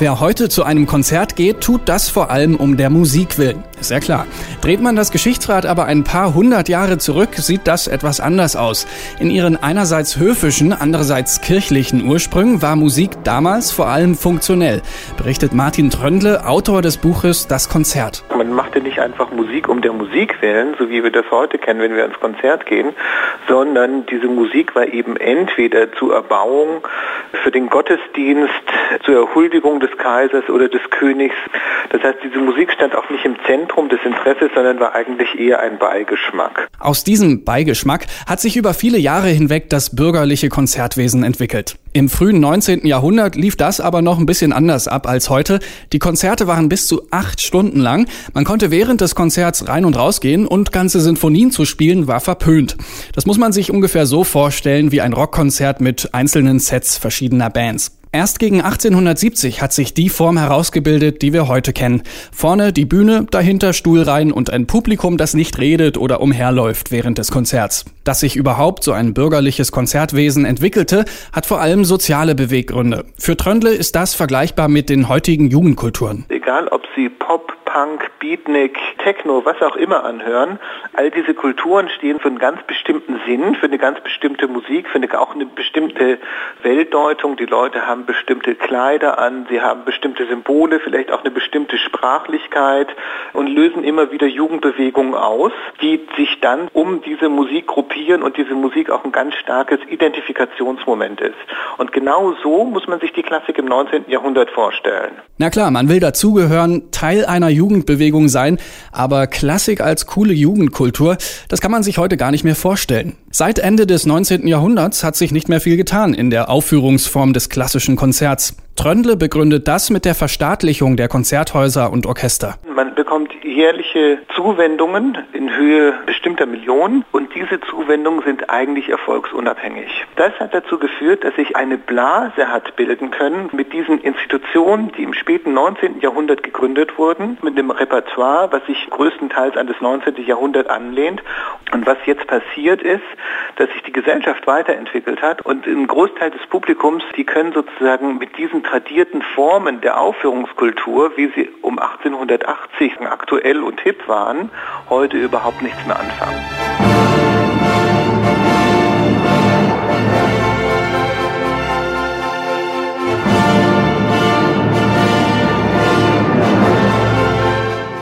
Wer heute zu einem Konzert geht, tut das vor allem um der Musik willen. Ist ja klar. Dreht man das Geschichtsrad aber ein paar hundert Jahre zurück, sieht das etwas anders aus. In ihren einerseits höfischen, andererseits kirchlichen Ursprüngen war Musik damals vor allem funktionell, berichtet Martin Tröndle, Autor des Buches Das Konzert. Man machte nicht einfach Musik um der Musik willen, so wie wir das heute kennen, wenn wir ins Konzert gehen, sondern diese Musik war eben entweder zur Erbauung für den Gottesdienst, zur Huldigung des Kaisers oder des Königs. Das heißt, diese Musik stand auch nicht im Zentrum des Interesses, sondern war eigentlich eher ein Beigeschmack. Aus diesem Beigeschmack hat sich über viele Jahre hinweg das bürgerliche Konzertwesen entwickelt. Im frühen 19. Jahrhundert lief das aber noch ein bisschen anders ab als heute. Die Konzerte waren bis zu acht Stunden lang. Man konnte während des Konzerts rein und rausgehen und ganze Sinfonien zu spielen war verpönt. Das muss man sich ungefähr so vorstellen wie ein Rockkonzert mit einzelnen Sets verschiedener Bands. Erst gegen 1870 hat sich die Form herausgebildet, die wir heute kennen. Vorne die Bühne, dahinter Stuhlreihen und ein Publikum, das nicht redet oder umherläuft während des Konzerts. Dass sich überhaupt so ein bürgerliches Konzertwesen entwickelte, hat vor allem soziale Beweggründe. Für Tröndle ist das vergleichbar mit den heutigen Jugendkulturen. Egal, ob sie Pop, Punk, Beatnik, Techno, was auch immer anhören, all diese Kulturen stehen für einen ganz bestimmten Sinn, für eine ganz bestimmte Musik, für eine, auch eine bestimmte Weltdeutung. Die Leute haben bestimmte Kleider an, sie haben bestimmte Symbole, vielleicht auch eine bestimmte Sprachlichkeit und lösen immer wieder Jugendbewegungen aus, die sich dann um diese Musik gruppieren und diese Musik auch ein ganz starkes Identifikationsmoment ist. Und genau so muss man sich die Klassik im 19. Jahrhundert vorstellen. Na klar, man will dazugehören, Teil einer Jugendbewegung sein, aber Klassik als coole Jugendkultur, das kann man sich heute gar nicht mehr vorstellen. Seit Ende des 19. Jahrhunderts hat sich nicht mehr viel getan in der Aufführungsform des klassischen Konzerts. Tröndle begründet das mit der Verstaatlichung der Konzerthäuser und Orchester. Man bekommt jährliche Zuwendungen in Höhe bestimmter Millionen und diese Zuwendungen sind eigentlich erfolgsunabhängig. Das hat dazu geführt, dass sich eine Blase hat bilden können mit diesen Institutionen, die im späten 19. Jahrhundert gegründet wurden, mit einem Repertoire, was sich größtenteils an das 19. Jahrhundert anlehnt. Und was jetzt passiert ist, dass sich die Gesellschaft weiterentwickelt hat und ein Großteil des Publikums, die können sozusagen mit diesen tradierten Formen der Aufführungskultur, wie sie um 1880 aktuell und hip waren, heute überhaupt nichts mehr anfangen.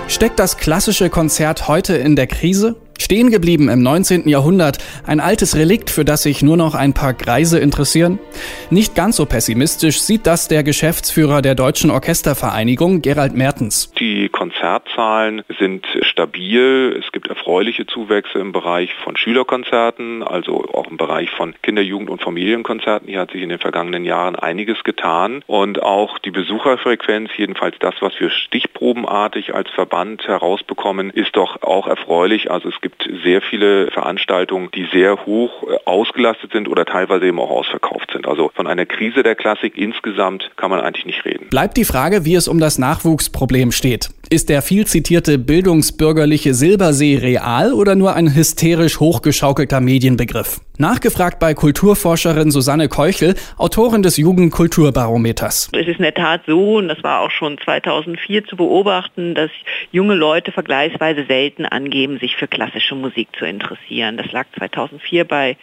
Steckt das klassische Konzert heute in der Krise? Stehen geblieben im 19. Jahrhundert, ein altes Relikt, für das sich nur noch ein paar Greise interessieren? Nicht ganz so pessimistisch sieht das der Geschäftsführer der Deutschen Orchestervereinigung, Gerald Mertens. Die Konzertzahlen sind stabil. Es gibt erfreuliche Zuwächse im Bereich von Schülerkonzerten, also auch im Bereich von Kinder-, Jugend- und Familienkonzerten. Hier hat sich in den vergangenen Jahren einiges getan. Und auch die Besucherfrequenz, jedenfalls das, was wir stichprobenartig als Verband herausbekommen, ist doch auch erfreulich. Also es gibt sehr viele Veranstaltungen, die sehr hoch äh, ausgelastet sind oder teilweise eben auch ausverkauft sind. Also von einer Krise der Klassik insgesamt kann man eigentlich nicht reden. Bleibt die Frage, wie es um das Nachwuchsproblem steht. Ist der viel zitierte bildungsbürgerliche Silbersee real oder nur ein hysterisch hochgeschaukelter Medienbegriff? Nachgefragt bei Kulturforscherin Susanne Keuchel, Autorin des Jugendkulturbarometers. Es ist in der Tat so, und das war auch schon 2004 zu beobachten, dass junge Leute vergleichsweise selten angeben, sich für klassische Musik zu interessieren. Das lag 2004 bei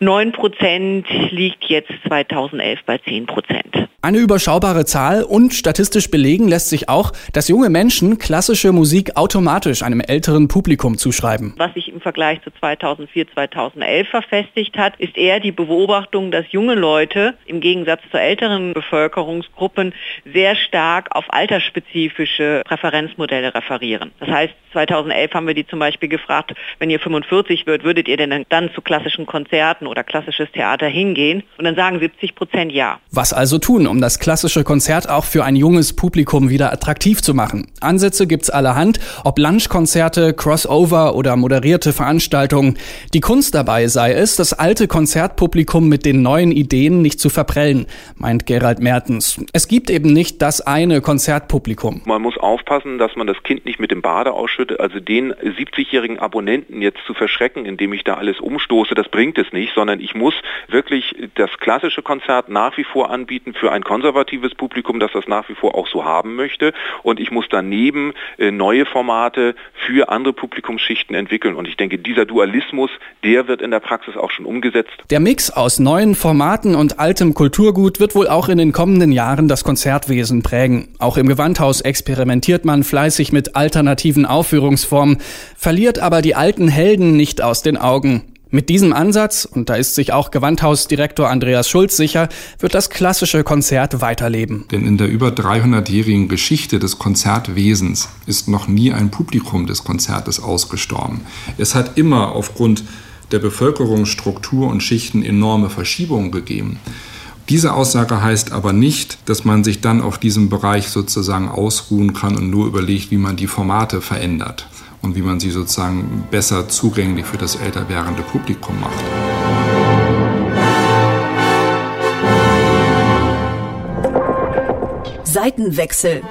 9 Prozent, liegt jetzt 2011 bei 10 Prozent. Eine überschaubare Zahl und statistisch belegen lässt sich auch, dass junge Menschen klassische Musik automatisch einem älteren Publikum zuschreiben. Was sich im Vergleich zu 2004, 2011 verfestigt hat, ist eher die Beobachtung, dass junge Leute im Gegensatz zu älteren Bevölkerungsgruppen sehr stark auf altersspezifische Präferenzmodelle referieren. Das heißt, 2011 haben wir die zum Beispiel gefragt, wenn ihr 45 wird, würdet ihr denn dann zu klassischen Konzerten oder klassisches Theater hingehen? Und dann sagen 70 Prozent ja. Was also tun, um das klassische Konzert auch für ein junges Publikum wieder attraktiv zu machen? Ansätze gibt's allerhand, ob Lunchkonzerte, Crossover oder moderierte Veranstaltungen. Die Kunst dabei sei es, das alte Konzertpublikum mit den neuen Ideen nicht zu verprellen, meint Gerald Mertens. Es gibt eben nicht das eine Konzertpublikum. Man muss aufpassen, dass man das Kind nicht mit dem Bade ausschüttet, also den 70-jährigen Abonnenten jetzt zu verschrecken, indem ich da alles umstoße, das bringt es nicht, sondern ich muss wirklich das klassische Konzert nach wie vor anbieten für ein konservatives Publikum, das das nach wie vor auch so haben möchte und ich muss daneben äh, neue Formate für andere Publikumsschichten entwickeln und ich denke, dieser Dualismus, der wird in der Praxis auch schon umgesetzt. Der Mix aus neuen Formaten und altem Kulturgut wird wohl auch in den kommenden Jahren das Konzertwesen prägen. Auch im Gewandhaus experimentiert man fleißig mit alternativen Aufführungsformen, verliert aber die alten Helden nicht aus den Augen. Mit diesem Ansatz, und da ist sich auch Gewandhausdirektor Andreas Schulz sicher, wird das klassische Konzert weiterleben. Denn in der über 300-jährigen Geschichte des Konzertwesens ist noch nie ein Publikum des Konzertes ausgestorben. Es hat immer aufgrund der Bevölkerungsstruktur und Schichten enorme Verschiebungen gegeben. Diese Aussage heißt aber nicht, dass man sich dann auf diesem Bereich sozusagen ausruhen kann und nur überlegt, wie man die Formate verändert und wie man sie sozusagen besser zugänglich für das älter werdende Publikum macht. Seitenwechsel.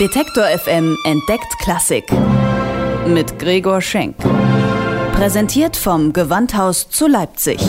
Detektor FM entdeckt Klassik mit Gregor Schenk. Präsentiert vom Gewandhaus zu Leipzig.